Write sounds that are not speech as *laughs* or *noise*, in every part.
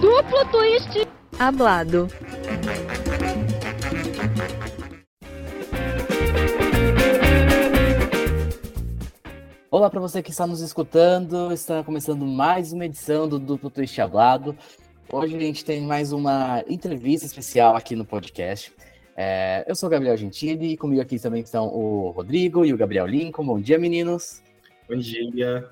Duplo twist hablado. Olá para você que está nos escutando, está começando mais uma edição do Duplo Twist Hablado. Hoje a gente tem mais uma entrevista especial aqui no podcast. É, eu sou o Gabriel Gentili e comigo aqui também estão o Rodrigo e o Gabriel Lincoln. Bom dia, meninos. Bom dia.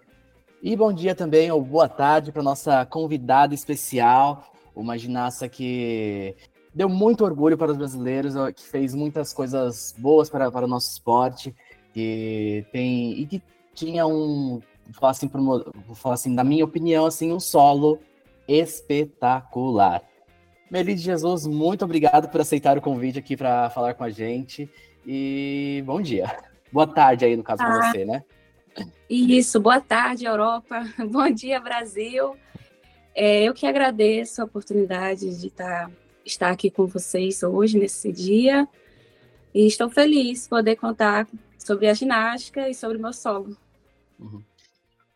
E bom dia também, ou boa tarde, para nossa convidada especial, uma ginasta que deu muito orgulho para os brasileiros, que fez muitas coisas boas para, para o nosso esporte, que tem e que tinha um, vou falar assim, vou falar assim, na minha opinião, assim, um solo espetacular. Melide Jesus, muito obrigado por aceitar o convite aqui para falar com a gente e bom dia. Boa tarde aí, no caso, ah, para você, né? Isso, boa tarde, Europa. *laughs* Bom dia, Brasil. É, eu que agradeço a oportunidade de estar, tá, estar aqui com vocês hoje, nesse dia. E estou feliz de poder contar sobre a ginástica e sobre o meu solo. Uhum.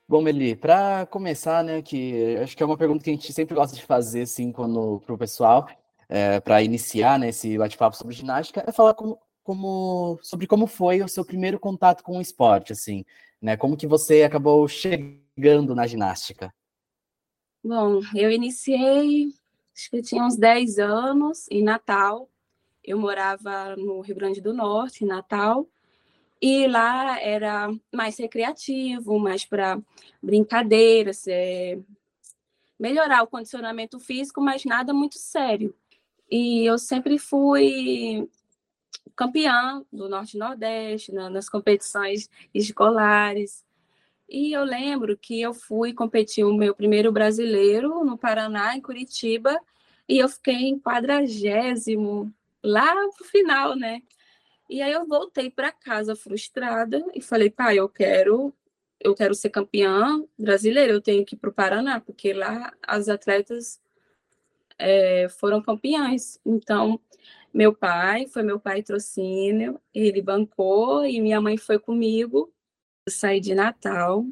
Bom, Meli, para começar, né, que acho que é uma pergunta que a gente sempre gosta de fazer, assim, quando para o pessoal, é, para iniciar, né, esse bate-papo sobre ginástica, é falar como, como, sobre como foi o seu primeiro contato com o esporte, assim, né, como que você acabou chegando na ginástica? Bom, eu iniciei, acho que eu tinha uns 10 anos, em Natal, eu morava no Rio Grande do Norte, em Natal, e lá era mais recreativo, mais para brincadeiras, é, melhorar o condicionamento físico, mas nada muito sério. E eu sempre fui campeã do Norte e Nordeste, na, nas competições escolares. E eu lembro que eu fui competir o meu primeiro brasileiro no Paraná, em Curitiba, e eu fiquei em quadragésimo, lá pro final, né? E aí eu voltei para casa frustrada e falei, pai, eu quero eu quero ser campeã brasileira, eu tenho que ir para o Paraná, porque lá as atletas é, foram campeãs. Então, meu pai, foi meu pai trocínio, ele bancou e minha mãe foi comigo. Eu saí de Natal,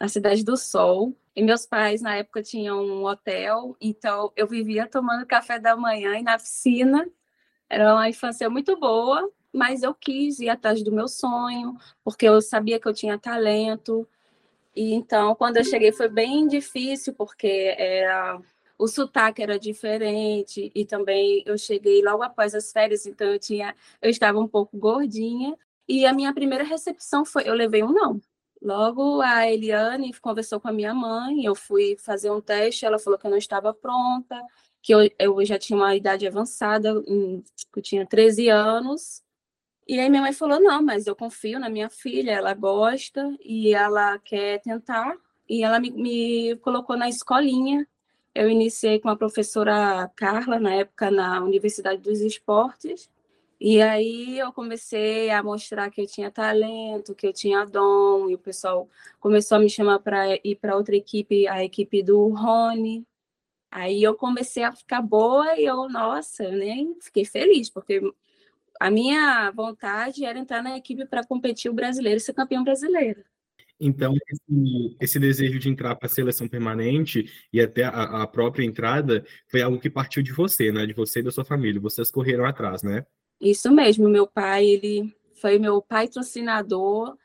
na Cidade do Sol, e meus pais na época tinham um hotel, então eu vivia tomando café da manhã e na piscina. Era uma infância muito boa, mas eu quis ir atrás do meu sonho, porque eu sabia que eu tinha talento. E então, quando eu cheguei, foi bem difícil, porque era o sotaque era diferente e também eu cheguei logo após as férias, então eu tinha, eu estava um pouco gordinha e a minha primeira recepção foi, eu levei um não. Logo a Eliane conversou com a minha mãe, eu fui fazer um teste, ela falou que eu não estava pronta, que eu, eu já tinha uma idade avançada, eu tinha 13 anos, e aí minha mãe falou: não, mas eu confio na minha filha, ela gosta e ela quer tentar. E ela me, me colocou na escolinha. Eu iniciei com a professora Carla, na época, na Universidade dos Esportes. E aí eu comecei a mostrar que eu tinha talento, que eu tinha dom, e o pessoal começou a me chamar para ir para outra equipe, a equipe do Rony. Aí eu comecei a ficar boa e eu, nossa, eu nem fiquei feliz, porque a minha vontade era entrar na equipe para competir o brasileiro ser campeão brasileiro. Então, esse, esse desejo de entrar para a seleção permanente e até a, a, própria entrada foi algo que partiu de você, né? De você e da sua família. Vocês correram atrás, né? Isso mesmo. Meu pai, ele foi meu patrocinador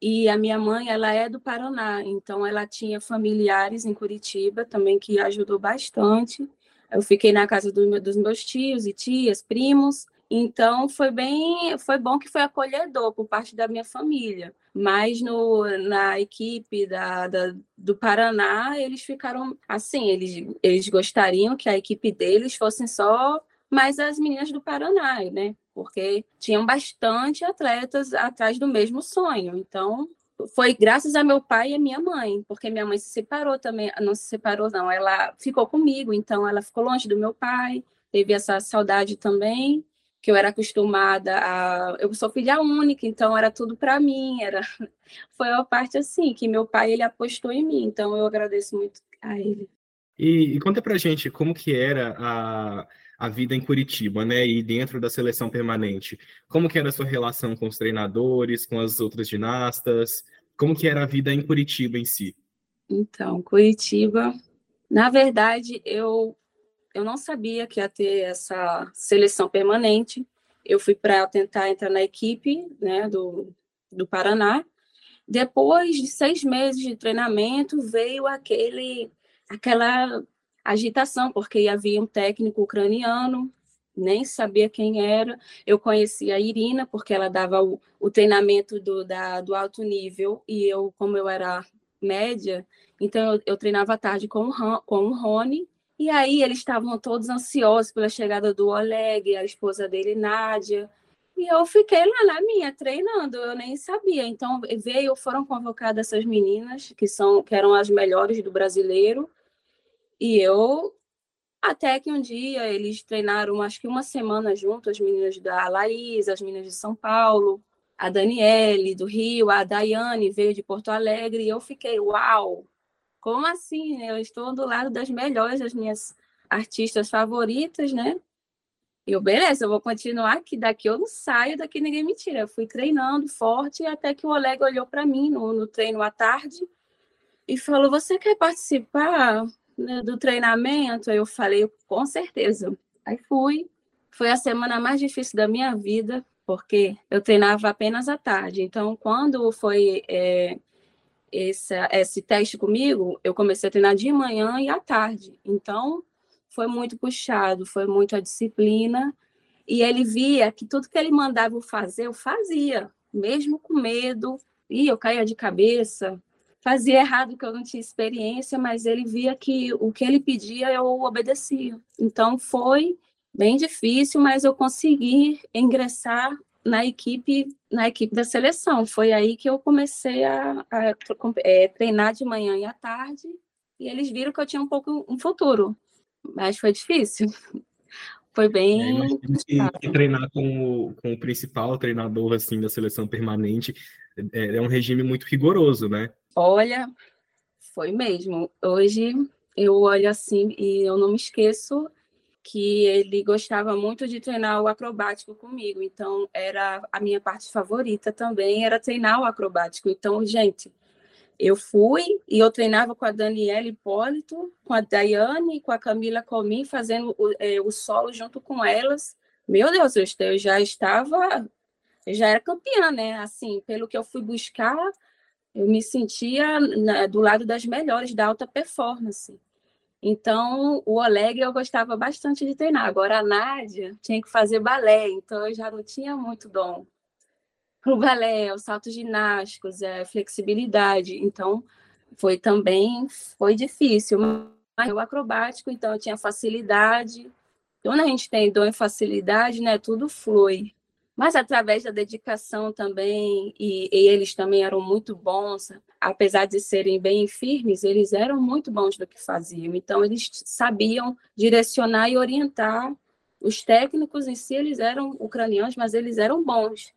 e a minha mãe, ela é do Paraná. Então, ela tinha familiares em Curitiba também que ajudou bastante. Eu fiquei na casa do, dos meus tios e tias, primos. Então foi bem, foi bom que foi acolhedor por parte da minha família. Mas no, na equipe da, da, do Paraná, eles ficaram assim, eles, eles gostariam que a equipe deles fossem só mais as meninas do Paraná, né? Porque tinham bastante atletas atrás do mesmo sonho. Então, foi graças a meu pai e a minha mãe, porque minha mãe se separou também, não se separou não, ela ficou comigo, então ela ficou longe do meu pai, teve essa saudade também que eu era acostumada a. Eu sou filha única, então era tudo para mim. Era *laughs* foi a parte assim que meu pai ele apostou em mim, então eu agradeço muito a ele. E, e conta para gente como que era a, a vida em Curitiba, né? E dentro da seleção permanente, como que era a sua relação com os treinadores, com as outras ginastas? como que era a vida em Curitiba em si? Então, Curitiba, na verdade, eu eu não sabia que ia ter essa seleção permanente. Eu fui para tentar entrar na equipe né, do, do Paraná. Depois de seis meses de treinamento, veio aquele, aquela agitação, porque havia um técnico ucraniano, nem sabia quem era. Eu conhecia a Irina, porque ela dava o, o treinamento do, da, do alto nível, e eu, como eu era média, então eu, eu treinava à tarde com o, com o Rony, e aí eles estavam todos ansiosos pela chegada do Oleg, a esposa dele, Nádia. E eu fiquei lá na minha treinando, eu nem sabia. Então veio, foram convocadas essas meninas que são que eram as melhores do brasileiro. E eu até que um dia eles treinaram acho que uma semana junto, as meninas da Laís, as meninas de São Paulo, a Daniele do Rio, a Daiane veio de Porto Alegre, e eu fiquei, uau, como assim? Eu estou do lado das melhores, das minhas artistas favoritas, né? E eu, beleza, eu vou continuar aqui, daqui eu não saio, daqui ninguém me tira. Eu fui treinando forte até que o Oleg olhou para mim no, no, treino à tarde e falou: Você quer participar né, do treinamento? Eu falei: Com certeza. Aí fui. Foi a semana mais difícil da minha vida, porque eu treinava apenas à tarde. Então, quando foi é, esse, esse teste comigo, eu comecei a treinar de manhã e à tarde. Então, foi muito puxado, foi muito a disciplina. E ele via que tudo que ele mandava eu fazer, eu fazia, mesmo com medo. E eu caía de cabeça, fazia errado que eu não tinha experiência, mas ele via que o que ele pedia eu obedecia. Então foi bem difícil, mas eu consegui ingressar na equipe na equipe da seleção. Foi aí que eu comecei a, a é, treinar de manhã e à tarde, e eles viram que eu tinha um pouco um futuro, mas foi difícil. *laughs* Foi bem. É, que, que treinar com o, com o principal treinador assim da seleção permanente é, é um regime muito rigoroso, né? Olha, foi mesmo. Hoje eu olho assim e eu não me esqueço que ele gostava muito de treinar o acrobático comigo. Então, era a minha parte favorita também, era treinar o acrobático. Então, gente, eu fui e eu treinava com a Daniela Hipólito, com a Daiane, com a Camila Comim, fazendo o, é, o solo junto com elas. Meu Deus, eu já estava, eu já era campeã, né? Assim, pelo que eu fui buscar, eu me sentia na, do lado das melhores da alta performance. Então, o Oleg eu gostava bastante de treinar. Agora, a Nádia tinha que fazer balé, então eu já não tinha muito dom o balé, os saltos ginásticos, a é, flexibilidade. Então, foi também foi difícil. Mas o acrobático, então, eu tinha facilidade. Quando a gente tem dom e facilidade, né, tudo flui mas através da dedicação também, e, e, eles também eram muito bons, apesar de serem bem firmes, eles eram muito bons do que faziam. Então, eles sabiam direcionar e orientar. Os técnicos em si, eles eram ucranianos, mas eles eram bons.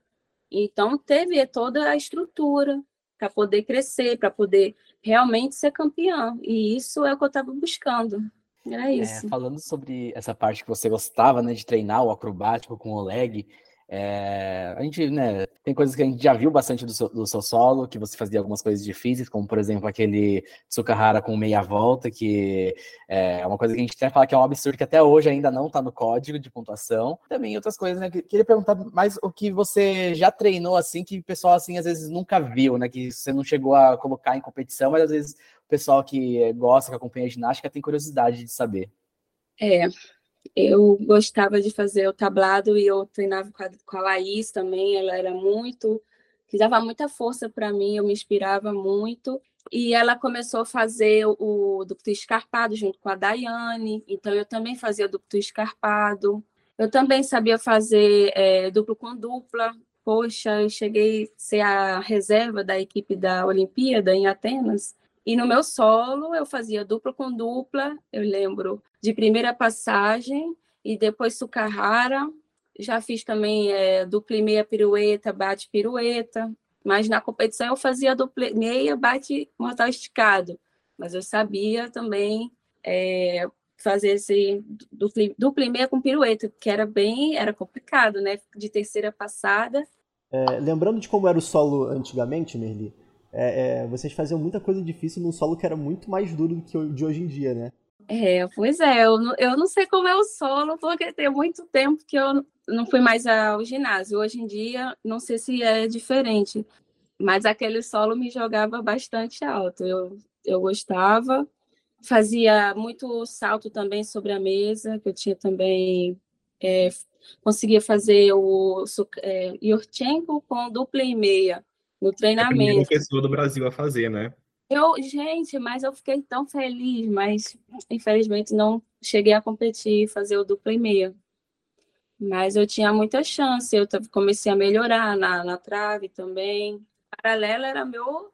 Então, teve toda a estrutura para poder crescer, para poder realmente ser campeão. E isso é o que eu estava buscando. Era é, isso. É, falando sobre essa parte que você gostava né, de treinar o acrobático com o Oleg, é, a gente, né, tem coisas que a gente já viu bastante do seu, do seu, solo, que você fazia algumas coisas difíceis, como por exemplo aquele Tsukahara com meia volta, que é uma coisa que a gente até fala que é um absurdo, que até hoje ainda não está no código de pontuação. Também outras coisas, né? Queria perguntar mais o que você já treinou, assim, que o pessoal, assim, às vezes nunca viu, né? Que você não chegou a colocar em competição, mas às vezes o pessoal que gosta, que acompanha a ginástica, tem curiosidade de saber. É, eu gostava de fazer o tablado e eu treinava com a, com a Laís também, ela era muito, que dava muita força para mim, eu me inspirava muito. E ela começou a fazer o duplo escarpado junto com a Daiane, então eu também fazia duplo escarpado. Eu também sabia fazer é, duplo com dupla. Poxa, eu cheguei a ser a reserva da equipe da Olimpíada em Atenas. E no meu solo eu fazia dupla com dupla, eu lembro de primeira passagem e depois Sukahara. Já fiz também é, meia pirueta, bate pirueta. Mas na competição eu fazia dupla meia, bate mortal esticado. Mas eu sabia também é, fazer esse dupla, dupla e meia com pirueta, que era bem, era complicado, né? De terceira passada. É, lembrando de como era o solo antigamente, Merli, é, é, vocês faziam muita coisa difícil num solo que era muito mais duro do que de hoje em dia, né? É, pois é, eu, não- eu não sei como é o solo, porque tem muito tempo que eu não fui mais ao ginásio. Hoje em dia, não sei se é diferente, mas aquele solo me jogava bastante alto. Eu, eu gostava, fazia muito salto também sobre a mesa, que eu tinha também, é, conseguia fazer o é, Yurchenko com dupla e meia no É a primeira treinamento. pessoa do Brasil a fazer, né? Eu, gente, mas eu fiquei tão feliz, mas infelizmente não cheguei a competir, fazer o dupla e meia. Mas eu tinha muita chance, eu comecei a melhorar na, na trave também. Paralela era meu,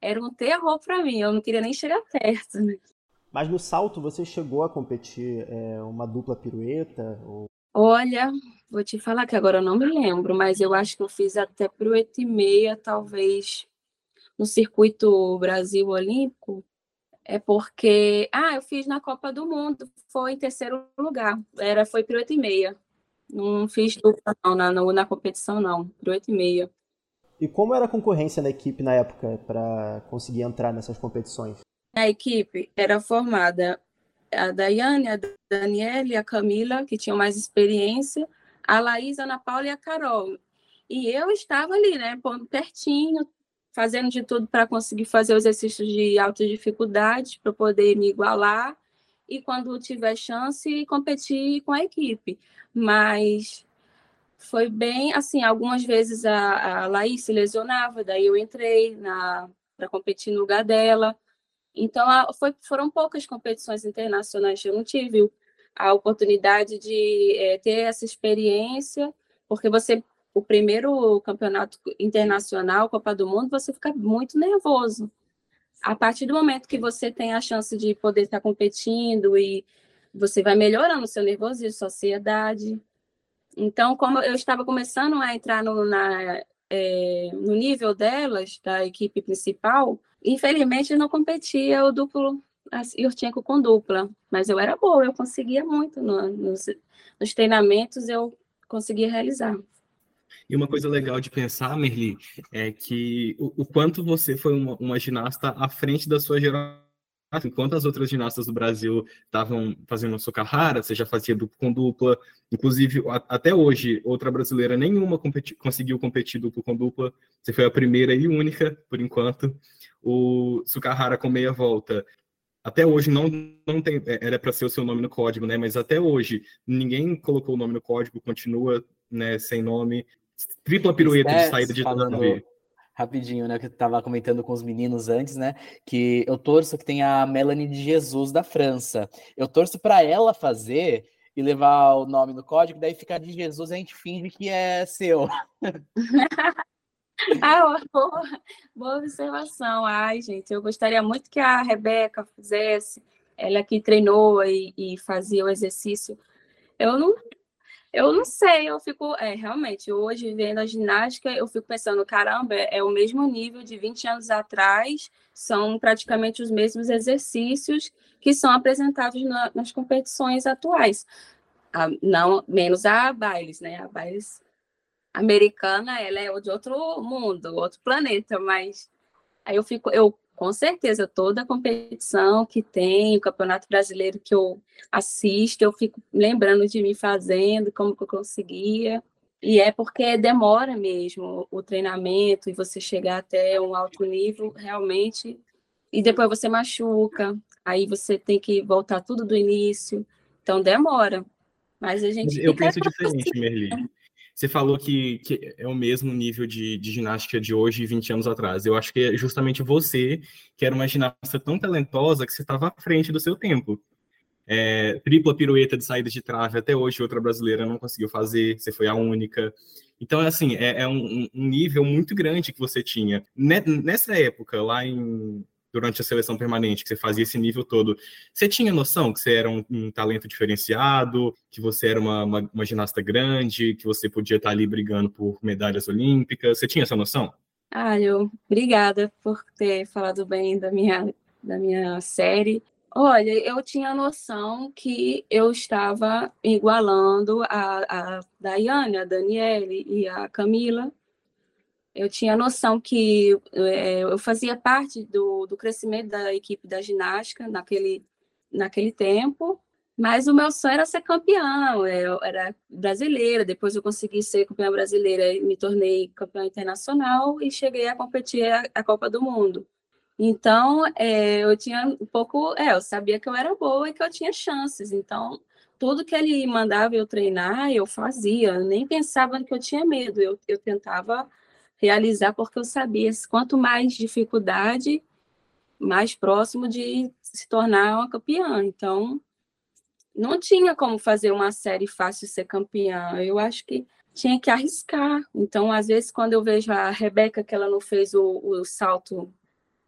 era um terror para mim, eu não queria nem chegar perto. né? Mas no salto você chegou a competir é, uma dupla pirueta? Ou... Olha, vou te falar que agora eu não me lembro, mas eu acho que eu fiz até pirueta e meia, talvez, no circuito Brasil Olímpico. É porque, ah, eu fiz na Copa do Mundo, foi em terceiro lugar, era, foi pirueta e meia. Não fiz dupla não, na, na competição não, pirueta e meia. E como era a concorrência na equipe na época para conseguir entrar nessas competições? A equipe era formada a Daiane, a Daniela e a Camila, que tinham mais experiência, a Laís, a Ana Paula e a Carol. E eu estava ali, né, pondo pertinho, fazendo de tudo para conseguir fazer os exercícios de alta dificuldade, para poder me igualar e, quando tiver chance, competir com a equipe. Mas foi bem assim, algumas vezes a, a Laís se lesionava, daí eu entrei para competir no lugar dela. Então, a- foi- foram poucas competições internacionais. Eu não tive a oportunidade de eh, ter essa experiência, porque você, o primeiro campeonato internacional, Copa do Mundo, você fica muito nervoso. A partir do momento que você tem a chance de poder estar competindo e você vai melhorando o seu nervosismo, sua ansiedade. Então, como eu estava começando a entrar no, na, eh, no nível delas, da equipe principal, infelizmente não competia o duplo, assim, eu tinha com dupla, mas eu era boa, eu conseguia muito no- nos, nos treinamentos, eu conseguia realizar. E uma coisa legal de pensar, Merli, é que o, o quanto você foi uma, uma ginasta à frente da sua geração. Enquanto as outras ginastas do Brasil estavam fazendo a sua carrara, você já fazia duplo com dupla. Inclusive, a- até hoje, outra brasileira nenhuma competi- conseguiu competir duplo com dupla. Você foi a primeira e única, por enquanto. O Sukahara com meia volta. Até hoje não, não tem. é, Era para ser o seu nome no código, né? Mas até hoje ninguém colocou o nome no código, continua né, sem nome. Tripla pirueta de saída de falando trave. rapidinho, né? Que eu tava comentando com os meninos antes, né? Que eu torço que tem a Melanie de Jesus da França. Eu torço para ela fazer e levar o nome no código, daí ficar de Jesus e a gente finge que é seu. *laughs* Ah, boa, boa observação. Ai, gente, eu gostaria muito que a Rebeca fizesse, ela que treinou e, e fazia o exercício. Eu não, eu não sei, eu fico, é, realmente, hoje vendo a ginástica, eu fico pensando, caramba, é, é o mesmo nível de 20 anos atrás, são praticamente os mesmos exercícios que são apresentados na- nas competições atuais. Ah, não, menos a Bailes, né? A Bailes americana, ela é de outro mundo, outro planeta, mas aí eu fico, eu com certeza toda competição que tem, o Campeonato Brasileiro que eu assisto, eu fico lembrando de mim fazendo, como que eu conseguia. E é porque demora mesmo o treinamento e você chegar até um alto nível, realmente, e depois você machuca, aí você tem que voltar tudo do início. Então demora. Mas a gente Eu penso diferente, Merli. Você falou que, que é o mesmo nível de, de ginástica de hoje e 20 anos atrás. Eu acho que é justamente você que era uma ginasta tão talentosa que você estava à frente do seu tempo. É, tripla pirueta de saída de trave, até hoje outra brasileira não conseguiu fazer, você foi a única. Então, assim, é, é um, um nível muito grande que você tinha. Ne- Nessa época, lá em, durante a seleção permanente, que você fazia esse nível todo, você tinha noção que você era um, um talento diferenciado, que você era uma, uma, uma ginasta grande, que você podia estar ali brigando por medalhas olímpicas? Você tinha essa noção? Ah, eu, obrigada por ter falado bem da minha, da minha série. Olha, eu tinha a noção que eu estava igualando a, a Daiane, a Daniele e a Camila, eu tinha noção que é, eu fazia parte do, do crescimento da equipe da ginástica naquele, naquele tempo, mas o meu sonho era ser campeã, eu era brasileira, depois eu consegui ser campeã brasileira me tornei campeã internacional e cheguei a competir a, a Copa do Mundo. Então, é, eu tinha um pouco, é, eu sabia que eu era boa e que eu tinha chances, então tudo que ele mandava eu treinar, eu fazia, eu nem pensava que eu tinha medo, eu, eu tentava realizar, porque eu sabia quanto mais dificuldade, mais próximo de se tornar uma campeã. Então, não tinha como fazer uma série fácil ser campeã. Eu acho que tinha que arriscar. Então, às vezes, quando eu vejo a Rebeca, que ela não fez o, o salto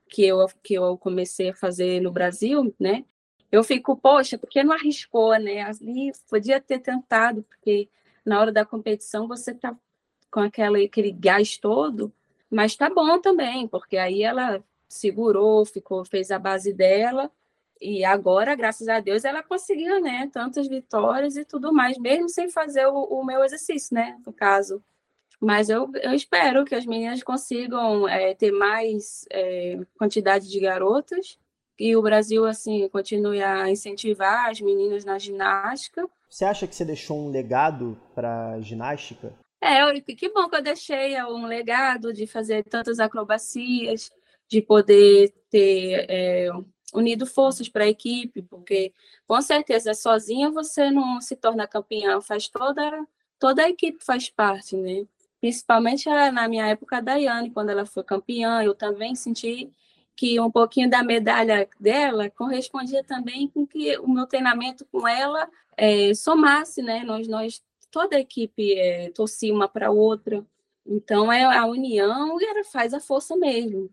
que eu, que eu comecei a fazer no Brasil, né? Eu fico, poxa, por que não arriscou, né? Ali podia ter tentado, porque na hora da competição você tá com aquela, aquele gás todo, mas tá bom também, porque aí ela segurou, ficou, fez a base dela, e agora, graças a Deus, ela conseguiu, né, tantas vitórias e tudo mais, mesmo sem fazer o, o meu exercício, né, no caso. Mas eu, eu espero que as meninas consigam é, ter mais é, quantidade de garotas e o Brasil, assim, continue a incentivar as meninas na ginástica. Você acha que você deixou um legado para ginástica? É, que bom que eu deixei um legado de fazer tantas acrobacias, de poder ter é, unido forças para a equipe, porque com certeza sozinha você não se torna campeã, faz toda toda a equipe faz parte, né? Principalmente na minha época a Daiane, quando ela foi campeã, eu também senti que um pouquinho da medalha dela correspondia também com que o meu treinamento com ela é, somasse, né? Nós nós toda a equipe é, torcia uma para a outra. Então, é a união e ela faz a força mesmo.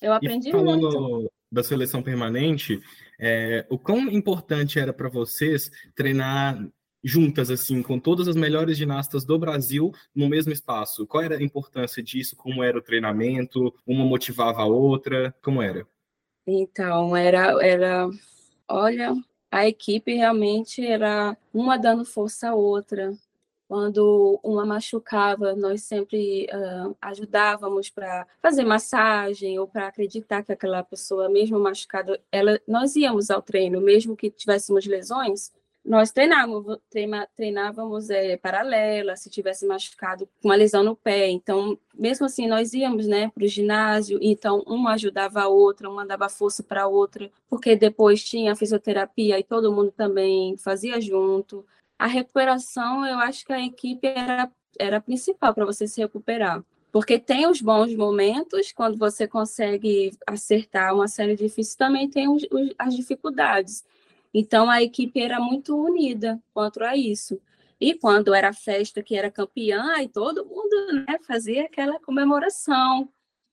Eu aprendi e falando muito. da seleção permanente, é, o quão importante era para vocês treinar juntas, assim, com todas as melhores ginastas do Brasil no mesmo espaço? Qual era a importância disso? Como era o treinamento? Uma motivava a outra? Como era? Então, era, era olha, a equipe realmente era uma dando força à outra. Quando uma machucava, nós sempre uh, ajudávamos para fazer massagem ou para acreditar que aquela pessoa, mesmo machucada, ela, nós íamos ao treino, mesmo que tivéssemos lesões, nós treinávamos, treina, treinávamos é, paralela, se tivesse machucado com uma lesão no pé. Então, mesmo assim, nós íamos né, para o ginásio, então uma ajudava a outra, uma dava força para a outra, porque depois tinha a fisioterapia e todo mundo também fazia junto a recuperação, eu acho que a equipe era, era principal para você se recuperar. Porque tem os bons momentos, quando você consegue acertar uma série difícil, também tem os, os, as dificuldades. Então, a equipe era muito unida quanto a isso. E quando era festa que era campeã, e todo mundo né, fazia aquela comemoração.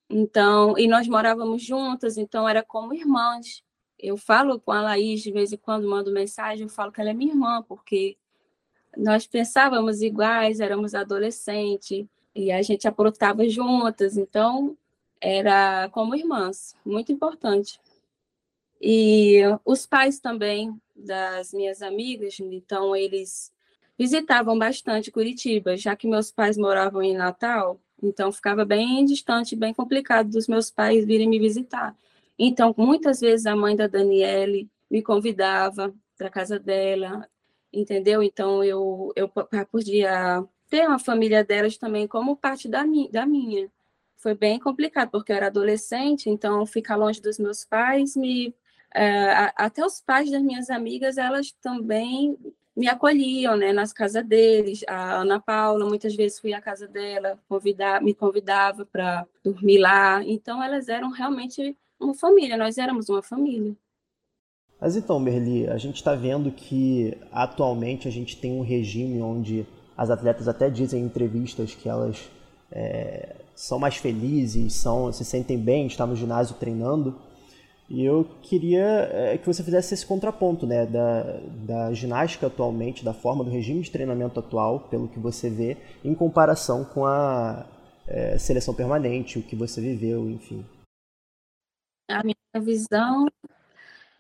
Então, e nós morávamos juntas, então era como irmãs. Eu falo com a Laís de vez em quando, mando mensagem, eu falo que ela é minha irmã, porque nós pensávamos iguais, éramos adolescentes e a gente aprontava juntas, então era como irmãs, muito importante. E os pais também das minhas amigas, então eles visitavam bastante Curitiba, já que meus pais moravam em Natal, então ficava bem distante, bem complicado dos meus pais virem me visitar. Então, muitas vezes a mãe da Daniele me convidava para casa dela, entendeu? Então eu, eu podia ter uma família delas também como parte da, mi da minha. Foi bem complicado, porque eu era adolescente, então ficar longe dos meus pais, me, é, até os pais das minhas amigas, elas também me acolhiam, né, nas casas deles. A Ana Paula, muitas vezes fui à casa dela, convidar, me convidava para dormir lá. Então, elas eram realmente uma família, nós éramos uma família. Mas então, Merli, a gente está vendo que atualmente a gente tem um regime onde as atletas até dizem em entrevistas que elas é, são mais felizes, são, se sentem bem, estar no ginásio treinando. E eu queria é, que você fizesse esse contraponto né, da, da ginástica atualmente, da forma do regime de treinamento atual, pelo que você vê, em comparação com a é, seleção permanente, o que você viveu, enfim. A minha visão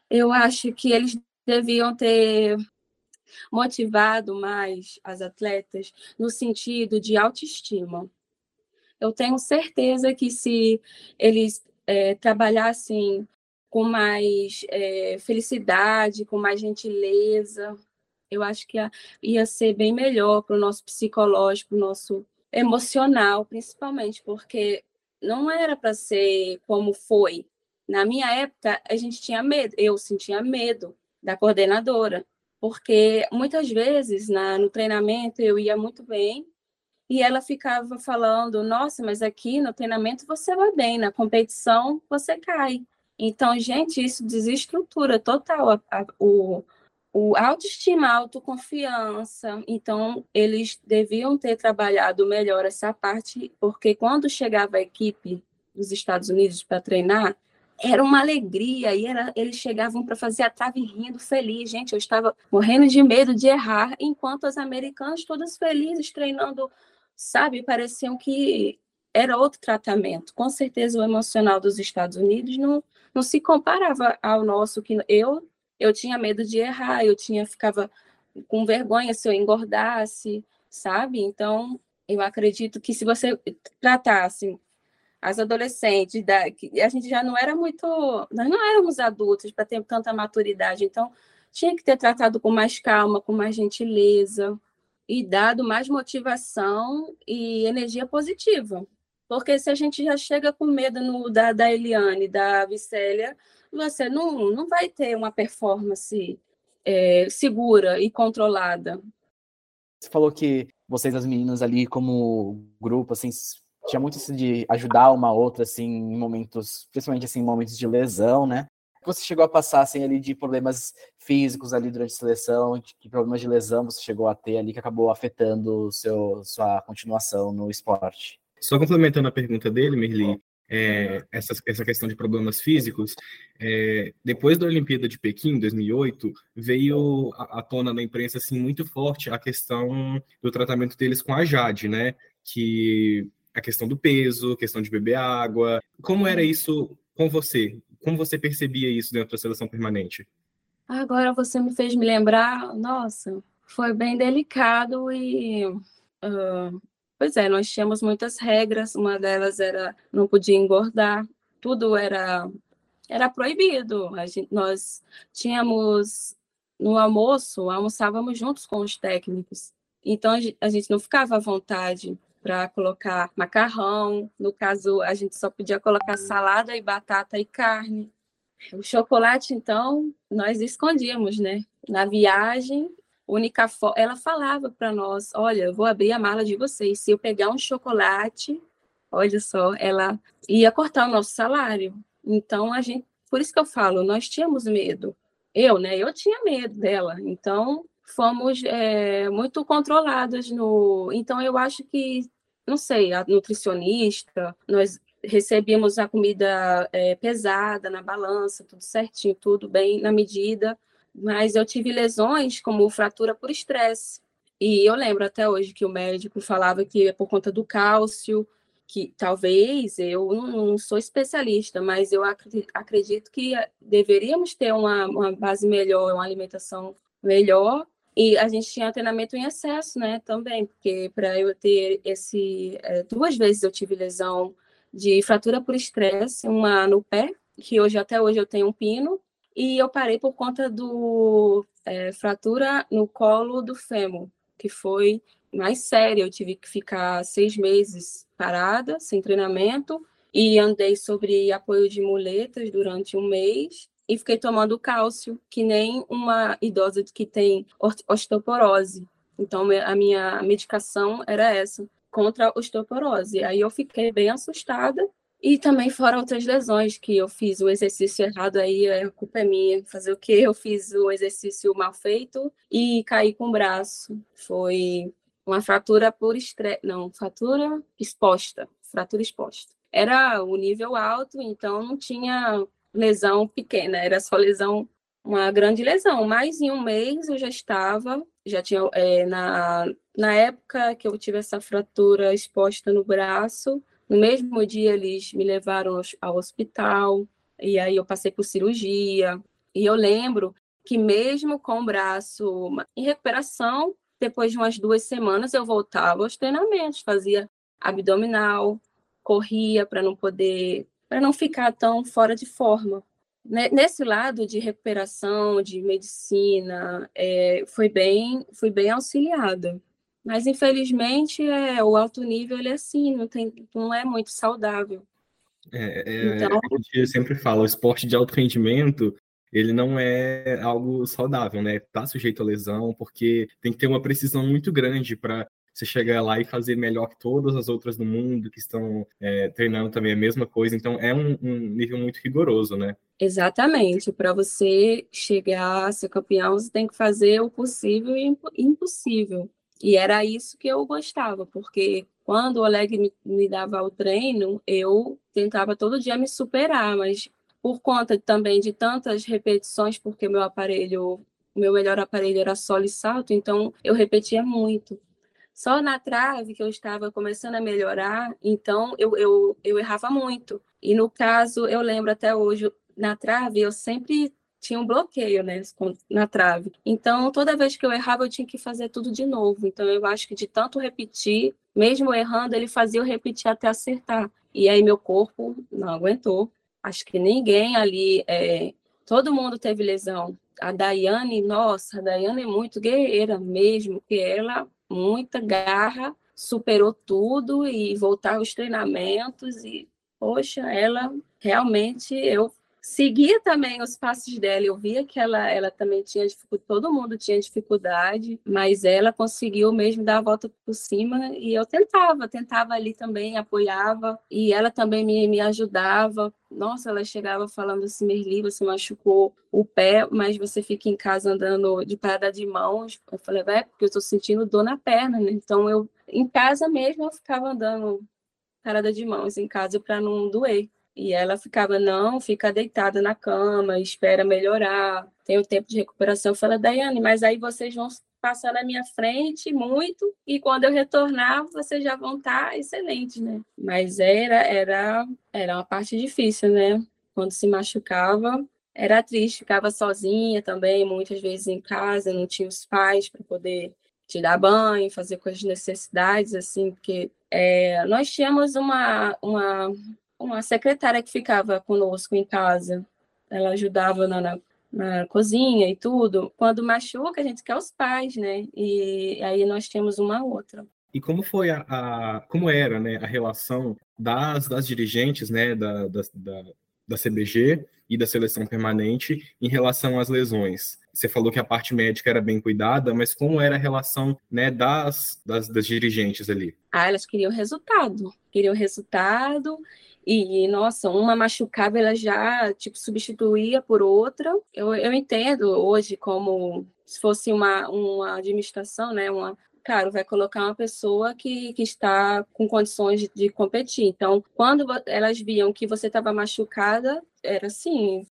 eu acho que eles deviam ter motivado mais as atletas no sentido de autoestima. eu tenho certeza que se eles é, trabalhassem com mais é, felicidade, com mais gentileza, eu acho que ia, ia ser bem melhor para o nosso psicológico, nosso emocional, principalmente, porque não era para ser como foi. Na minha época, a gente tinha medo, eu sentia medo da coordenadora, porque muitas vezes na, no treinamento eu ia muito bem e ela ficava falando: Nossa, mas aqui no treinamento você vai bem, na competição você cai. Então, gente, isso desestrutura total a, a, o, o autoestima, a autoconfiança. Então, eles deviam ter trabalhado melhor essa parte, porque quando chegava a equipe dos Estados Unidos para treinar, era uma alegria, e era, eles chegavam para fazer a trave rindo, feliz. Gente, eu estava morrendo de medo de errar, enquanto as americanas todas felizes, treinando, sabe, pareciam que era outro tratamento. Com certeza o emocional dos Estados Unidos não, não se comparava ao nosso, que eu eu tinha medo de errar, eu tinha ficava com vergonha se eu engordasse, sabe? Então, eu acredito que se você tratasse as adolescentes, da, a gente já não era muito, nós não éramos adultos para ter tanta maturidade, então tinha que ter tratado com mais calma, com mais gentileza e dado mais motivação e energia positiva. Porque se a gente já chega com medo no, da, da Eliane, da Vicélia, você não, não vai ter uma performance é, segura e controlada. Você falou que vocês, as meninas ali, como grupo, assim, tinha muito isso de ajudar uma outra, assim, em momentos, principalmente assim, em momentos de lesão, né? Você chegou a passar, assim, ali de problemas físicos ali durante a seleção, que problemas de lesão você chegou a ter ali que acabou afetando seu, sua continuação no esporte? Só complementando a pergunta dele, Merli, é, essa, essa questão de problemas físicos, é, depois da Olimpíada de Pequim, 2008, veio à tona na imprensa assim, muito forte a questão do tratamento deles com a Jade, né? Que a questão do peso, questão de beber água. Como era isso com você? Como você percebia isso dentro da seleção permanente? Agora você me fez me lembrar, nossa, foi bem delicado e uh, Pois é, nós tínhamos muitas regras, uma delas era não podia engordar, tudo era era proibido. Gente, nós tínhamos no almoço, almoçávamos juntos com os técnicos. Então a gente não ficava à vontade para colocar macarrão, no caso a gente só podia colocar salada e batata e carne. O chocolate, então, nós escondíamos, né? Na viagem, única fo... ela falava para nós, olha, eu vou abrir a mala de vocês, se eu pegar um chocolate, olha só, ela ia cortar o nosso salário. Então a gente, por isso que eu falo, nós tínhamos medo. Eu, né? Eu tinha medo dela. Então fomos é, muito controladas no. Então eu acho que, não sei, a nutricionista, nós recebíamos a comida é, pesada na balança, tudo certinho, tudo bem na medida mas eu tive lesões como fratura por estresse. E eu lembro até hoje que o médico falava que é por conta do cálcio, que talvez eu não sou especialista, mas eu acredito que deveríamos ter uma, uma base melhor, uma alimentação melhor. E a gente tinha treinamento em excesso, né, também, porque para eu ter esse. É, duas vezes eu tive lesão de fratura por estresse, uma no pé, que hoje até hoje eu tenho um pino, e eu parei por conta do é, fratura no colo do fêmur, que foi mais séria. Eu tive que ficar seis meses parada, sem treinamento, e andei sobre apoio de muletas durante um mês e fiquei tomando cálcio, que nem uma idosa que tem osteoporose. Então, a minha medicação era essa, contra a osteoporose. Aí eu fiquei bem assustada e também fora outras lesões que eu fiz o exercício errado aí, a culpa é minha. Fazer o quê? Eu fiz o exercício mal feito e caí com o braço. Foi uma fratura por estresse, não, fratura exposta, fratura exposta. Era o nível alto, então não tinha lesão pequena, era só lesão, uma grande lesão. Mas em um mês eu já estava, já tinha, é, na, na época que eu tive essa fratura exposta no braço, no mesmo dia, eles me levaram ao hospital, e aí eu passei por cirurgia. E eu lembro que, mesmo com o braço em recuperação, depois de umas duas semanas, eu voltava aos treinamentos, fazia abdominal, corria para não poder, para não ficar tão fora de forma. Nesse lado de recuperação, de medicina, é, foi bem, fui bem auxiliada. Mas infelizmente é, o alto nível ele é assim, não, tem, não é muito saudável. É, é, então, a gente sempre fala, o esporte de alto rendimento ele não é algo saudável, né? Tá sujeito a lesão, porque tem que ter uma precisão muito grande para você chegar lá e fazer melhor que todas as outras do mundo que estão é, treinando também a mesma coisa. Então é um, um nível muito rigoroso, né? Exatamente. Para você chegar a ser campeão, você tem que fazer o possível e impossível. E era isso que eu gostava, porque quando o Oleg me, me dava o treino, eu tentava todo dia me superar, mas por conta também de tantas repetições, porque meu aparelho, meu melhor aparelho era solo e salto, então eu repetia muito. Só na trave que eu estava começando a melhorar, então eu, eu, eu errava muito. E no caso, eu lembro até hoje, na trave, eu sempre tinha um bloqueio né, na trave. Então, toda vez que eu errava, eu tinha que fazer tudo de novo. Então, eu acho que de tanto repetir, mesmo errando, ele fazia eu repetir até acertar. E aí, meu corpo não aguentou. Acho que ninguém ali, é... todo mundo teve lesão. A Daiane, nossa, a Daiane é muito guerreira mesmo, que ela muita garra, superou tudo e voltar aos treinamentos e poxa, ela realmente eu seguia também os passos dela, eu via que ela, ela também tinha dificuldade, todo mundo tinha dificuldade, mas ela conseguiu mesmo dar a volta por cima e eu tentava, tentava ali também, apoiava e ela também me, me ajudava. Nossa, ela chegava falando assim, Merli, você machucou o pé, mas você fica em casa andando de parada de mãos. Eu falei, é porque eu tô sentindo dor na perna, né? Então eu, em casa mesmo, eu ficava andando parada de mãos em casa para não doer. E ela ficava, não, fica deitada na cama, espera melhorar, tem o tempo de recuperação. Eu falei, Daiane, mas aí vocês vão passar na minha frente muito, e quando eu retornar, vocês já vão estar excelentes, né? Mas era, era, era uma parte difícil, né? Quando se machucava, era triste, ficava sozinha também, muitas vezes em casa, não tinha os pais para poder te dar banho, fazer com as necessidades, assim, porque é, nós tínhamos uma, uma uma secretária que ficava conosco em casa. Ela ajudava na, na, na, cozinha e tudo. Quando machuca, a gente quer os pais, né? E aí nós temos uma outra. E como foi a, a como era, né, a relação das, das dirigentes, né, da, da, da, da CBG e da seleção permanente em relação às lesões? Você falou que a parte médica era bem cuidada, mas como era a relação né, das, das, das dirigentes ali? Ah, elas queriam resultado. Queriam resultado e, nossa, uma machucava, ela já, tipo, substituía por outra. Eu, eu entendo hoje como se fosse uma, uma administração, né? Uma, claro, vai colocar uma pessoa que, que está com condições de, competir. Então, quando elas viam que você estava machucada, era assim,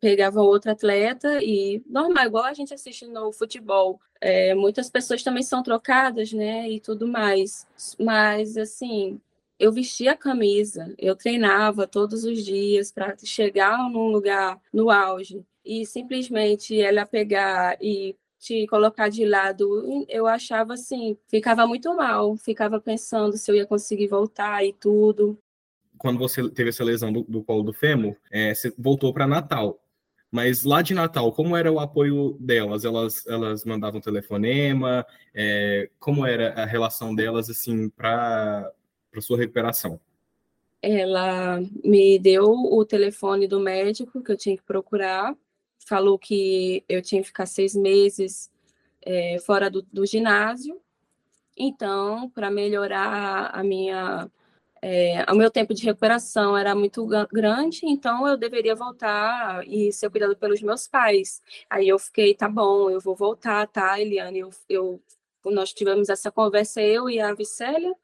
pegava outro atleta e normal, igual a gente assiste no futebol. É, muitas pessoas também são trocadas, né, e tudo mais. Mas, assim, eu vestia a camisa, eu treinava todos os dias para chegar num lugar no auge e simplesmente ela pegar e te colocar de lado, eu achava assim, ficava muito mal, ficava pensando se eu ia conseguir voltar e tudo. Quando você teve essa lesão do, do colo do fêmur, é, você voltou para Natal. Mas lá de Natal, como era o apoio delas? Elas, elas mandavam telefonema? É, como era a relação delas assim para para sua recuperação? Ela me deu o telefone do médico que eu tinha que procurar, falou que eu tinha que ficar seis meses é, fora do, do, ginásio. Então, para melhorar a minha, é, o meu tempo de recuperação era muito grande, então eu deveria voltar e ser cuidado pelos meus pais. Aí eu fiquei, tá bom, eu vou voltar, tá, Eliane? Eu, eu, nós tivemos essa conversa, eu e a Vicélia,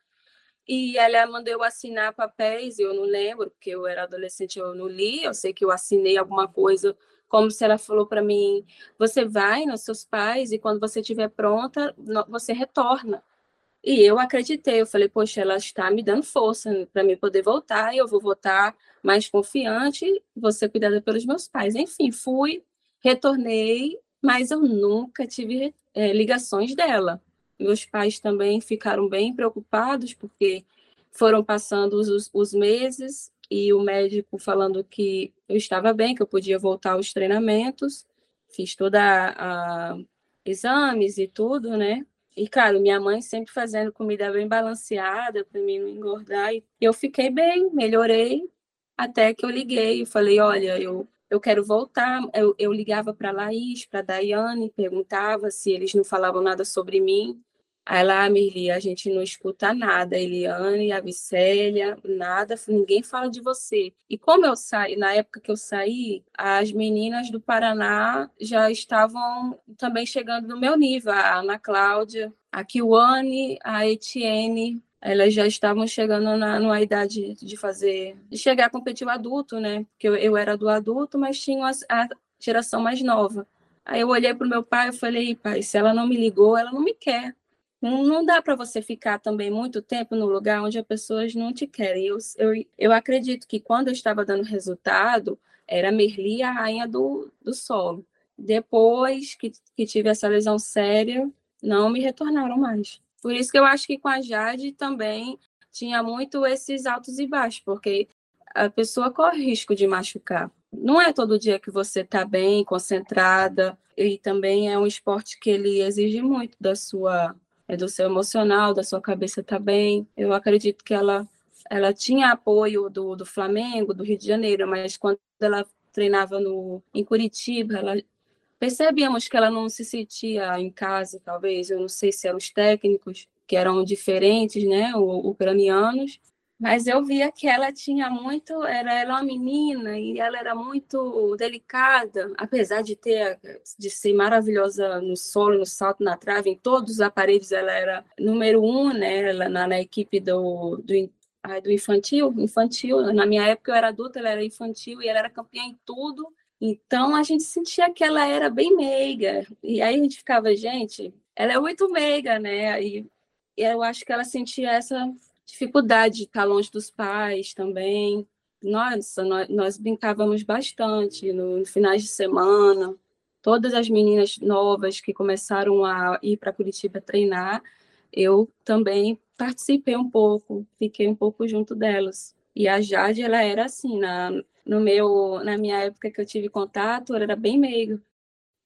e ela mandou eu assinar papéis, eu não lembro, porque eu era adolescente, eu não li, eu sei que eu assinei alguma coisa, como se ela falou para mim: você vai nos seus pais e quando você estiver pronta, você retorna. E eu acreditei, eu falei: poxa, ela está me dando força para me poder voltar, e eu vou voltar mais confiante, você cuidada pelos meus pais. Enfim, fui, retornei, mas eu nunca tive é, ligações dela. Meus pais também ficaram bem preocupados, porque foram passando os, os meses e o médico falando que eu estava bem, que eu podia voltar aos treinamentos. Fiz toda a, a exames e tudo, né? E, claro, minha mãe sempre fazendo comida bem balanceada para mim não engordar. E eu fiquei bem, melhorei, até que eu liguei e falei: olha, eu, eu quero voltar. Eu, eu ligava para a Laís, para a Daiane, perguntava se eles não falavam nada sobre mim. Aí lá, Mirli, a gente não escuta nada, a Eliane, a Vicélia, nada, ninguém fala de você. E como eu saí, na época que eu saí, as meninas do Paraná já estavam também chegando no meu nível, a Ana Cláudia, a Kiwane, a Etienne, elas já estavam chegando na numa idade de fazer, de chegar a competir o adulto, né? Porque eu, eu era do adulto, mas tinha a geração mais nova. Aí eu olhei para o meu pai e falei, pai, se ela não me ligou, ela não me quer. Não dá para você ficar também muito tempo no lugar onde as pessoas não te querem. Eu, eu, eu acredito que quando eu estava dando resultado, era Merli a rainha do, do solo. Depois que, que tive essa lesão séria, não me retornaram mais. Por isso que eu acho que com a Jade também tinha muito esses altos e baixos, porque a pessoa corre risco de machucar. Não é todo dia que você está bem, concentrada, e também é um esporte que ele exige muito da sua é do seu emocional, da sua cabeça também. Eu acredito que ela ela tinha apoio do, do Flamengo, do Rio de Janeiro, mas quando ela treinava no, em Curitiba, ela percebíamos que ela não se sentia em casa, talvez. Eu não sei se eram os técnicos que eram diferentes, né, ucranianos, mas eu via que ela tinha muito, era ela uma menina e ela era muito delicada, apesar de ter de ser maravilhosa no solo, no salto, na trave, em todos os aparelhos ela era número um, né? Ela, na, na equipe do, do do infantil, infantil. Na minha época eu era adulta, ela era infantil e ela era campeã em tudo. Então a gente sentia que ela era bem meiga. E aí a gente ficava, gente, ela é muito meiga, né? E eu acho que ela sentia essa dificuldade de estar longe dos pais também. Nossa, nós, nós brincávamos bastante no, no finais de semana. Todas as meninas novas que começaram a ir para Curitiba treinar, eu também participei um pouco, fiquei um pouco junto delas. E a Jade, ela era assim, na, no meu, na minha época que eu tive contato, era bem meiga.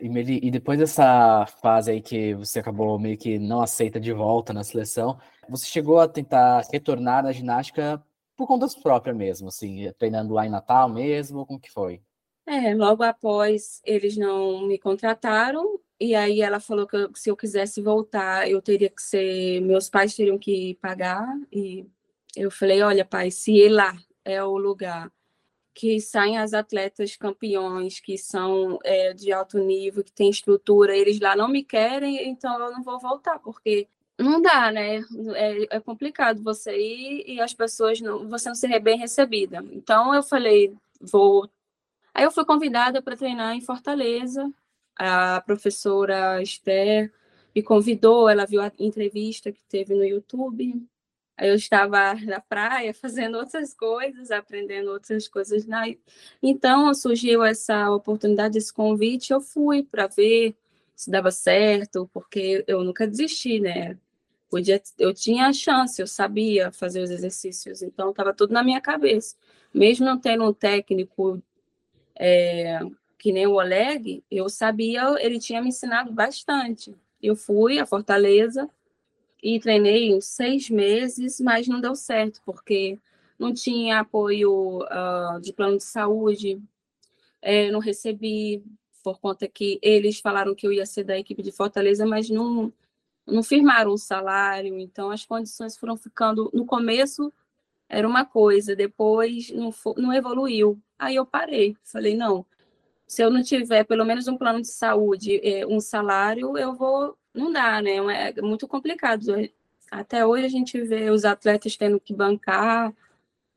E, e depois dessa fase aí que você acabou meio que não aceita de volta na seleção, você chegou a tentar retornar na ginástica por conta própria mesmo, assim, treinando lá em Natal mesmo, como que foi? É, logo após eles não me contrataram, e aí ela falou que eu, se eu quisesse voltar, eu teria que ser, meus pais teriam que pagar, e eu falei, olha pai, se lá é o lugar que saem as atletas campeões, que são é, de alto nível, que tem estrutura, eles lá não me querem, então eu não vou voltar, porque não dá, né? É, é complicado você ir e as pessoas não, você não ser bem recebida. Então eu falei, vou. Aí eu fui convidada para treinar em Fortaleza. A professora Esther me convidou, ela viu a entrevista que teve no YouTube. Eu estava na praia *laughs* fazendo outras coisas, aprendendo outras coisas. Na... Então surgiu essa oportunidade, esse convite. Eu fui para ver se dava certo, porque eu nunca desisti, né? Podia, eu tinha a chance, eu sabia fazer os exercícios, então estava tudo na minha cabeça. Mesmo não tendo um técnico é, que nem o Oleg, eu sabia, ele tinha me ensinado bastante. Eu fui a Fortaleza e treinei seis meses, mas não deu certo, porque não tinha apoio uh, de plano de saúde, é, não recebi, por conta que eles falaram que eu ia ser da equipe de Fortaleza, mas não, não firmaram o salário, então as condições foram ficando. No começo era uma coisa, depois não, não evoluiu. Aí eu parei, falei: não, se eu não tiver pelo menos um plano de saúde, é, um salário, eu vou. Não dá, né? É muito complicado. Até hoje a gente vê os atletas tendo que bancar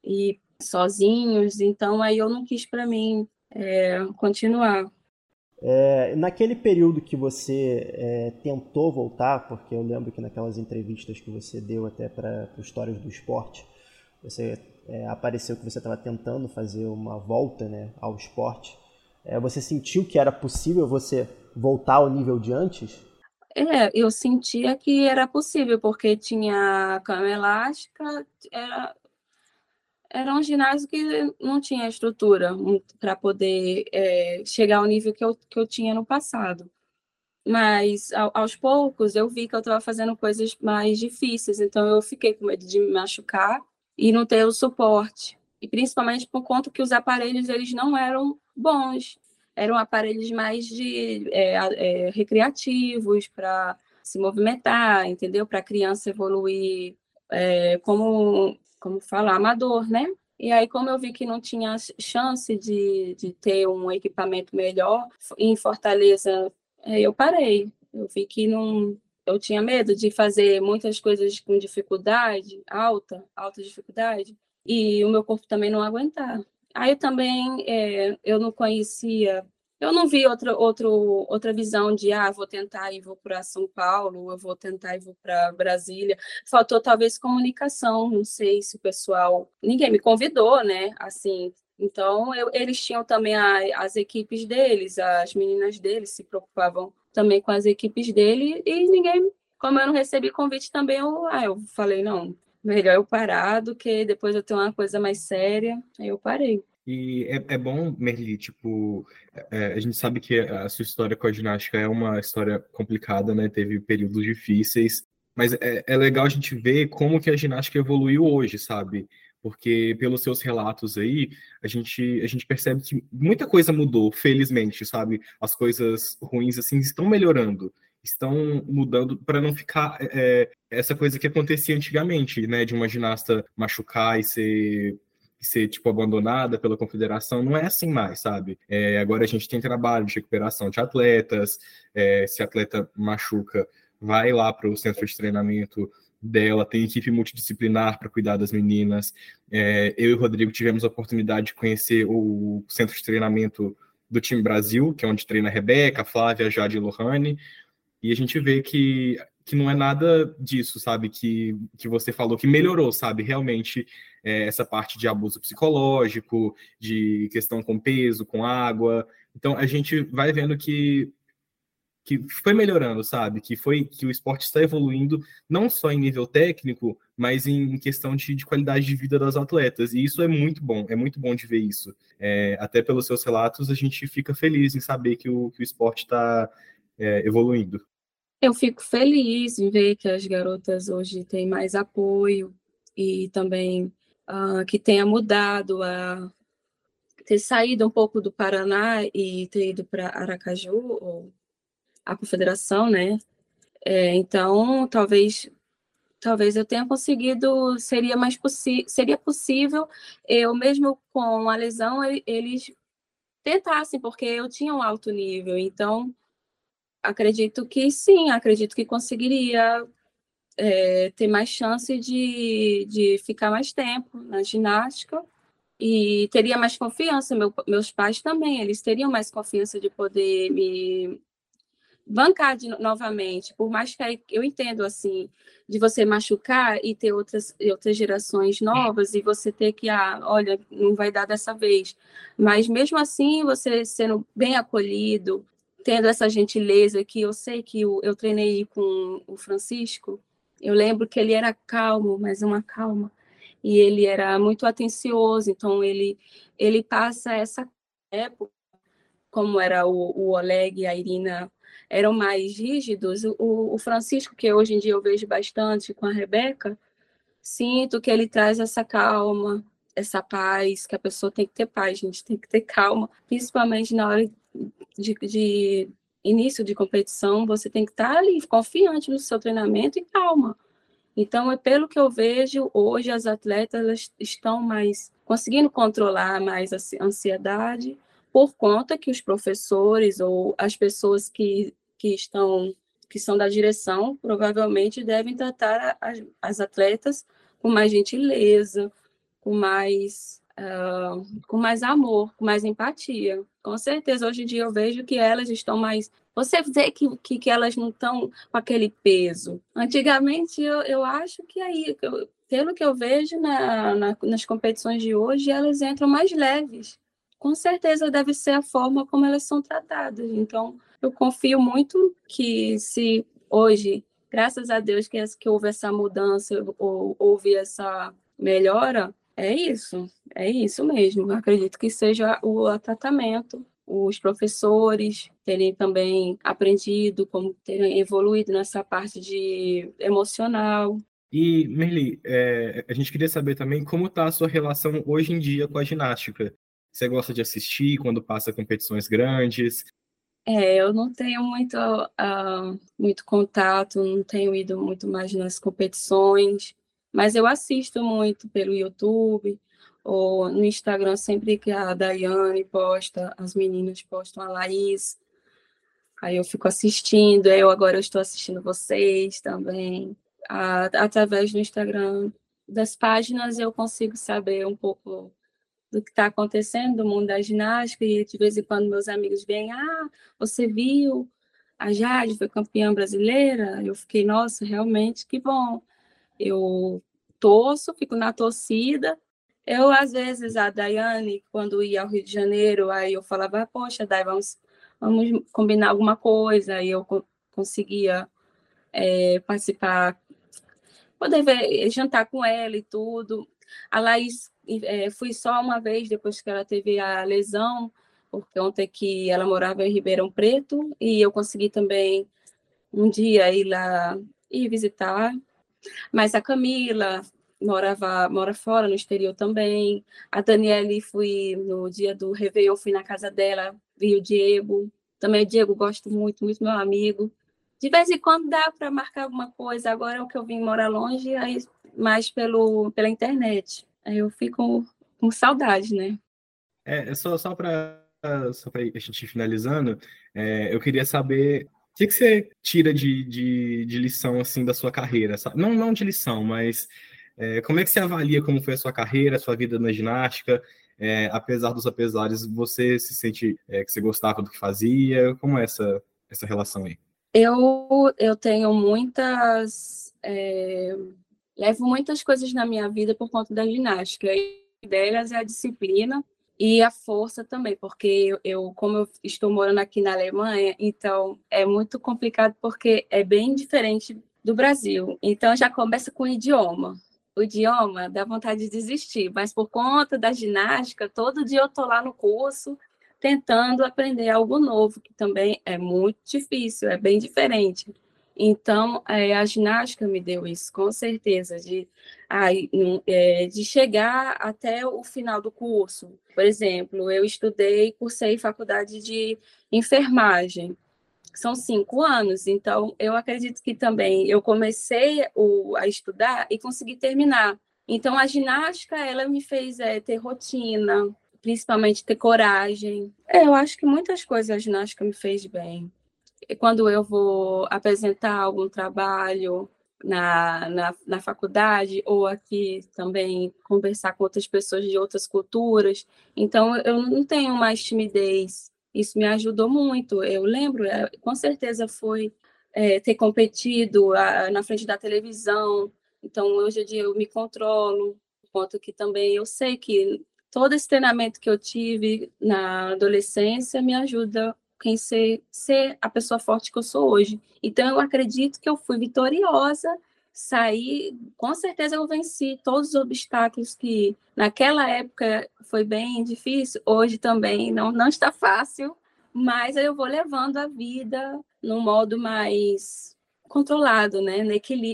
e sozinhos, então aí eu não quis para mim é, continuar. É, naquele período que você é, tentou voltar, porque eu lembro que naquelas entrevistas que você deu até para Histórias do Esporte, você é, apareceu que você estava tentando fazer uma volta né, ao esporte. É, você sentiu que era possível você voltar ao nível de antes? É, eu sentia que era possível, porque tinha cama elástica, era, era um ginásio que não tinha estrutura para poder é, chegar ao nível que eu, que eu tinha no passado. Mas ao, aos poucos eu vi que eu estava fazendo coisas mais difíceis, então eu fiquei com medo de me machucar e não ter o suporte. E principalmente por conta que os aparelhos eles não eram bons eram aparelhos mais de é, é, recreativos para se movimentar, entendeu? Para a criança evoluir é, como, como falar, amador, né? E aí, como eu vi que não tinha chance de, de ter um equipamento melhor em Fortaleza, é, eu parei. Eu vi que não, eu tinha medo de fazer muitas coisas com dificuldade, alta, alta dificuldade, e o meu corpo também não aguentar. Aí também é, eu não conhecia, eu não vi outra, outro, outra visão de, ah, vou tentar e vou para São Paulo, eu vou tentar e vou para Brasília. Faltou talvez comunicação, não sei se o pessoal, ninguém me convidou, né? Assim, então eu, eles tinham também a, as equipes deles, as meninas deles se preocupavam também com as equipes dele e ninguém, como eu não recebi convite também, eu, ah, eu falei, não, melhor eu parar do que depois eu ter uma coisa mais séria. Aí eu parei. E é, é bom, Merli, tipo, é, a gente sabe que a sua história com a ginástica é uma história complicada, né? Teve períodos difíceis, mas é, é legal a gente ver como que a ginástica evoluiu hoje, sabe? Porque pelos seus relatos aí, a gente, a gente percebe que muita coisa mudou, felizmente, sabe? As coisas ruins, assim, estão melhorando estão mudando para não ficar é, essa coisa que acontecia antigamente, né, de uma ginasta machucar e ser ser tipo abandonada pela confederação, não é assim mais, sabe? É, agora a gente tem trabalho de recuperação de atletas, é, se atleta machuca, vai lá para o centro de treinamento dela, tem equipe multidisciplinar para cuidar das meninas. É, eu e o Rodrigo tivemos a oportunidade de conhecer o centro de treinamento do time Brasil, que é onde treina a Rebeca, a Flávia, a Jade e Lohane, e a gente vê que, que não é nada disso, sabe? Que, que você falou que melhorou, sabe? Realmente é, essa parte de abuso psicológico, de questão com peso, com água. Então a gente vai vendo que que foi melhorando, sabe? Que foi que o esporte está evoluindo não só em nível técnico, mas em questão de, de qualidade de vida das atletas. E isso é muito bom, é muito bom de ver isso. É, até pelos seus relatos, a gente fica feliz em saber que o, que o esporte está é, evoluindo. Eu fico feliz em ver que as garotas hoje têm mais apoio e também uh, que tenha mudado a ter saído um pouco do Paraná e ter ido para Aracaju, ou a confederação, né? É, então, talvez talvez eu tenha conseguido, seria mais seria possível eu mesmo com a lesão eles tentassem, porque eu tinha um alto nível, então acredito que sim, acredito que conseguiria é, ter mais chance de, de ficar mais tempo na ginástica e teria mais confiança. Meu, meus pais também, eles teriam mais confiança de poder me bancar de, novamente, por mais que eu entendo assim, de você machucar e ter outras, outras gerações novas e você ter que, ah, olha, não vai dar dessa vez. Mas mesmo assim, você sendo bem acolhido, tendo essa gentileza que eu sei que eu, eu treinei com o Francisco, eu lembro que ele era calmo, mas uma calma, e ele era muito atencioso, então ele ele passa essa época, como era o, o Oleg e a Irina eram mais rígidos, o, o Francisco, que hoje em dia eu vejo bastante com a Rebeca, sinto que ele traz essa calma, essa paz, que a pessoa tem que ter paz, gente tem que ter calma, principalmente na hora de, de início de competição, você tem que estar ali confiante no seu treinamento e calma. Então, é pelo que eu vejo, hoje as atletas estão mais conseguindo controlar mais a ansiedade por conta que os professores ou as pessoas que, que estão que são da direção provavelmente devem tratar as, as atletas com mais gentileza, com mais uh, com mais amor, com mais empatia. Com certeza, hoje em dia eu vejo que elas estão mais. Você vê que, que, que elas não estão com aquele peso. Antigamente, eu, eu acho que aí, eu, pelo que eu vejo na, na, nas competições de hoje, elas entram mais leves. Com certeza deve ser a forma como elas são tratadas. Então, eu confio muito que se hoje, graças a Deus que, que houve essa mudança, ou, houve essa melhora, é isso, é isso mesmo. Eu acredito que seja o, tratamento, os professores terem também aprendido, como terem evoluído nessa parte de emocional. E, Merli, é, a gente queria saber também como está a sua relação hoje em dia com a ginástica. Você gosta de assistir quando passa competições grandes? É, eu não tenho muito, uh, muito contato, não tenho ido muito mais nas competições, mas eu assisto muito pelo YouTube ou no Instagram, sempre que a Daiane posta, as meninas postam a Laís, aí eu fico assistindo, eu agora estou assistindo vocês também. Uh, através do Instagram das páginas eu consigo saber um pouco do que está acontecendo no mundo da ginástica, e de vez em quando meus amigos vêm, ah, você viu, a Jade foi campeã brasileira? Eu fiquei, nossa, realmente, que bom. Eu torço, fico na torcida. Eu, às vezes, a Daiane, quando ia ao Rio de Janeiro, aí eu falava, poxa, Dai, vamos, vamos combinar alguma coisa, aí eu conseguia é, participar, poder ver, jantar com ela e tudo. A Laís é, fui só uma vez depois que ela teve a lesão, porque ontem que ela morava em Ribeirão Preto, e eu consegui também um dia ir lá e visitar. Mas a Camila morava mora fora no exterior também. A Daniele fui no dia do Réveillon, fui na casa dela, vi o Diego. Também o Diego gosto muito, muito meu amigo. De vez em quando dá para marcar alguma coisa. Agora é o que eu vim morar longe, aí mais pelo pela internet. Aí eu fico com saudade, né? É, só, só para só a gente finalizando, é, eu queria saber o que, que você tira de, de, de, lição assim da sua carreira? Não, não de lição, mas é, como é que você avalia como foi a sua carreira, a sua vida na ginástica? É, apesar dos apesares, você se sente é, que você gostava do que fazia? Como é essa, essa relação aí? Eu, eu tenho muitas é, levo muitas coisas na minha vida por conta da ginástica. E delas é a disciplina e a força também, porque eu, como eu estou morando aqui na Alemanha, então é muito complicado porque é bem diferente do Brasil. Então já começa com o idioma. O idioma dá vontade de desistir, mas por conta da ginástica, todo dia eu tô lá no curso tentando aprender algo novo, que também é muito difícil, é bem diferente. Então, é, a ginástica me deu isso, com certeza, de, é, de chegar até o final do curso. Por exemplo, eu estudei, cursei faculdade de enfermagem, são cinco anos, então eu acredito que também eu comecei o, a estudar e consegui terminar. Então, a ginástica, ela me fez é, ter rotina, principalmente ter coragem. É, eu acho que muitas coisas a ginástica me fez bem quando eu vou apresentar algum trabalho na, na, na, faculdade ou aqui também conversar com outras pessoas de outras culturas. Então, eu não tenho mais timidez. Isso me ajudou muito. Eu lembro, é, com certeza foi é, ter competido a, na frente da televisão. Então, hoje em dia eu me controlo, quanto que também eu sei que todo esse treinamento que eu tive na adolescência me ajuda quem ser, ser a pessoa forte que eu sou hoje. Então, eu acredito que eu fui vitoriosa, saí, com certeza eu venci todos os obstáculos que naquela época foi bem difícil, hoje também não, não está fácil, mas eu vou levando a vida num modo mais controlado, né,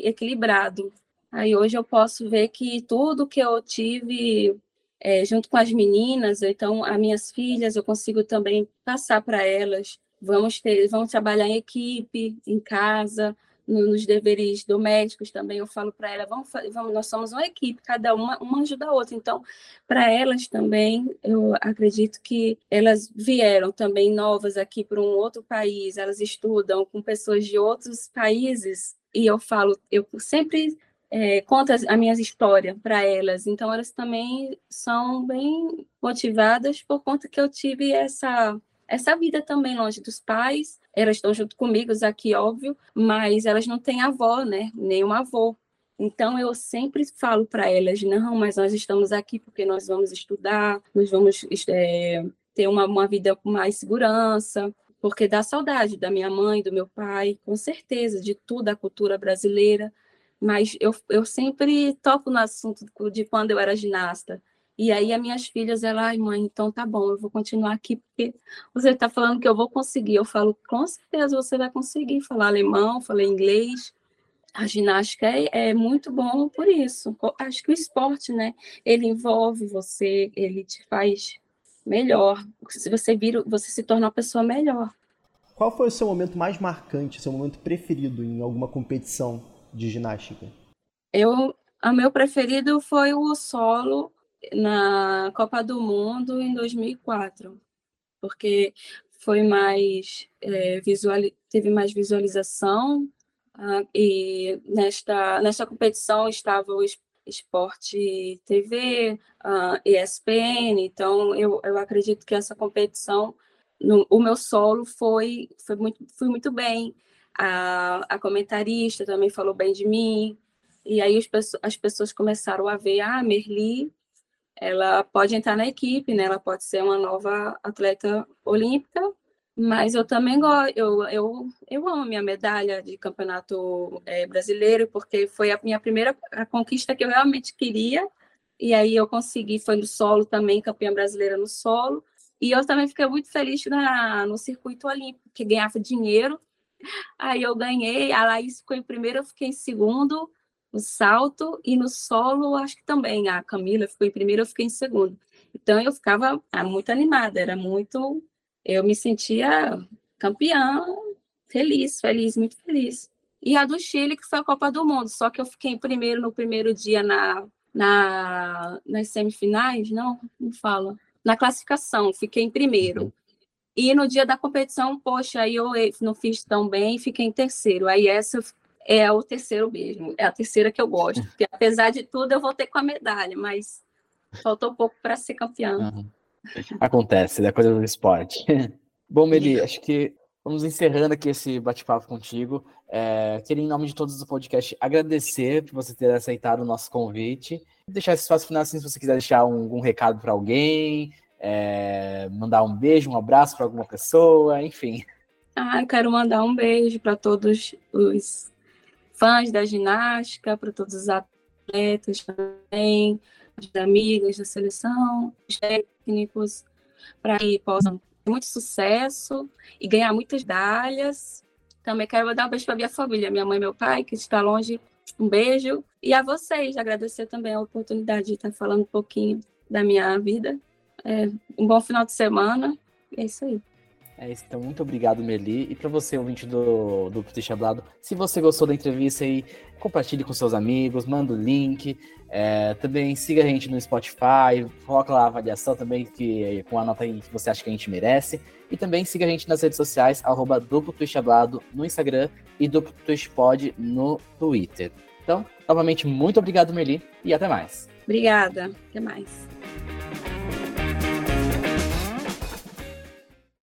equilibrado. Aí hoje eu posso ver que tudo que eu tive é, junto com as meninas, então as minhas filhas, eu consigo também passar para elas. Vamos ter, vamos trabalhar em equipe, em casa, no, nos deveres domésticos também. Eu falo para elas, vamos, vamos, nós somos uma equipe, cada uma, uma ajuda a outra. Então, para elas também, eu acredito que elas vieram também novas aqui para um outro país, elas estudam com pessoas de outros países. E eu falo, eu sempre é, conta as, minhas histórias para elas. Então, elas também são bem motivadas por conta que eu tive essa, essa vida também longe dos pais. Elas estão junto comigo aqui, óbvio, mas elas não têm avó, né? Nem avô. Então, eu sempre falo para elas: não, mas nós estamos aqui porque nós vamos estudar, nós vamos é, ter uma, uma vida com mais segurança. porque dá saudade da minha mãe, do meu pai, com certeza, de tudo a cultura brasileira, mas eu, eu sempre toco no assunto de quando eu era ginasta. E aí as minhas filhas, ela, ai mãe, então tá bom, eu vou continuar aqui, porque você está falando que eu vou conseguir. Eu falo, com certeza você vai conseguir falar alemão, falar inglês. A ginástica é, é muito bom por isso. Acho que o esporte, né, ele envolve você, ele te faz melhor. Se você vira, você se torna uma pessoa melhor. Qual foi o seu momento mais marcante, seu momento preferido em alguma competição de ginástica? Eu, o meu preferido foi o solo na Copa do Mundo em 2004, porque foi mais é, visual, teve mais visualização uh, e nesta nesta competição estava o Esporte TV, uh, ESPN, então eu, eu acredito que essa competição, no, o meu solo foi, foi muito, foi muito bem, a, a comentarista também falou bem de mim, e aí as, as pessoas começaram a ver, ah, Merli, ela pode entrar na equipe, né? ela pode ser uma nova atleta olímpica, mas eu também gosto, eu, eu, eu amo minha medalha de campeonato é, brasileiro, porque foi a minha primeira a conquista que eu realmente queria, e aí eu consegui, foi no solo também, campeã brasileira no solo, e eu também fiquei muito feliz na, no circuito olímpico, que ganhava dinheiro, aí eu ganhei, a Laís ficou em primeiro, eu fiquei em segundo, no salto, e no solo, acho que também, a Camila ficou em primeiro, eu fiquei em segundo. Então eu ficava ah, muito animada, era muito eu me sentia campeã, feliz, feliz, muito feliz. E a do Chile, que foi a Copa do Mundo, só que eu fiquei em primeiro no primeiro dia na, na, nas semifinais, não, não fala, na classificação, fiquei em primeiro. E no dia da competição, poxa, aí eu não fiz tão bem, fiquei em terceiro. Aí essa é o terceiro mesmo, é a terceira que eu gosto. Porque apesar de tudo, eu voltei com a medalha, mas faltou pouco para ser campeã. Uhum. Acontece, é coisa do esporte. *laughs* Bom, Meli, acho que vamos encerrando aqui esse bate-papo contigo. É, queria, em nome de todos do podcast, agradecer por você ter aceitado o nosso convite. Deixar esse espaço final, assim, se você quiser deixar um, um recado para alguém, é, mandar um beijo, um abraço para alguma pessoa, enfim. Ah, eu quero mandar um beijo para todos os fãs da ginástica, para todos os atletas também, as amigas da seleção, os técnicos, para que possam ter muito sucesso e ganhar muitas medalhas. Também quero mandar um beijo para minha família, minha mãe e meu pai, que está longe. Um beijo. E a vocês, agradecer também a oportunidade de estar falando um pouquinho da minha vida. É, um bom final de semana. É isso aí. É isso, então muito obrigado, Meli. E para você, ouvinte do, do Puti Chablado, se você gostou da entrevista aí, compartilhe com seus amigos, manda o link. É, também siga a gente no Spotify, coloca lá a avaliação também que, com a nota aí que você acha que a gente merece. E também siga a gente nas redes sociais, arroba Duplo Hablado no Instagram e Duplo Pod no Twitter. Então, novamente, muito obrigado, Meli, e até mais. Obrigada, até mais.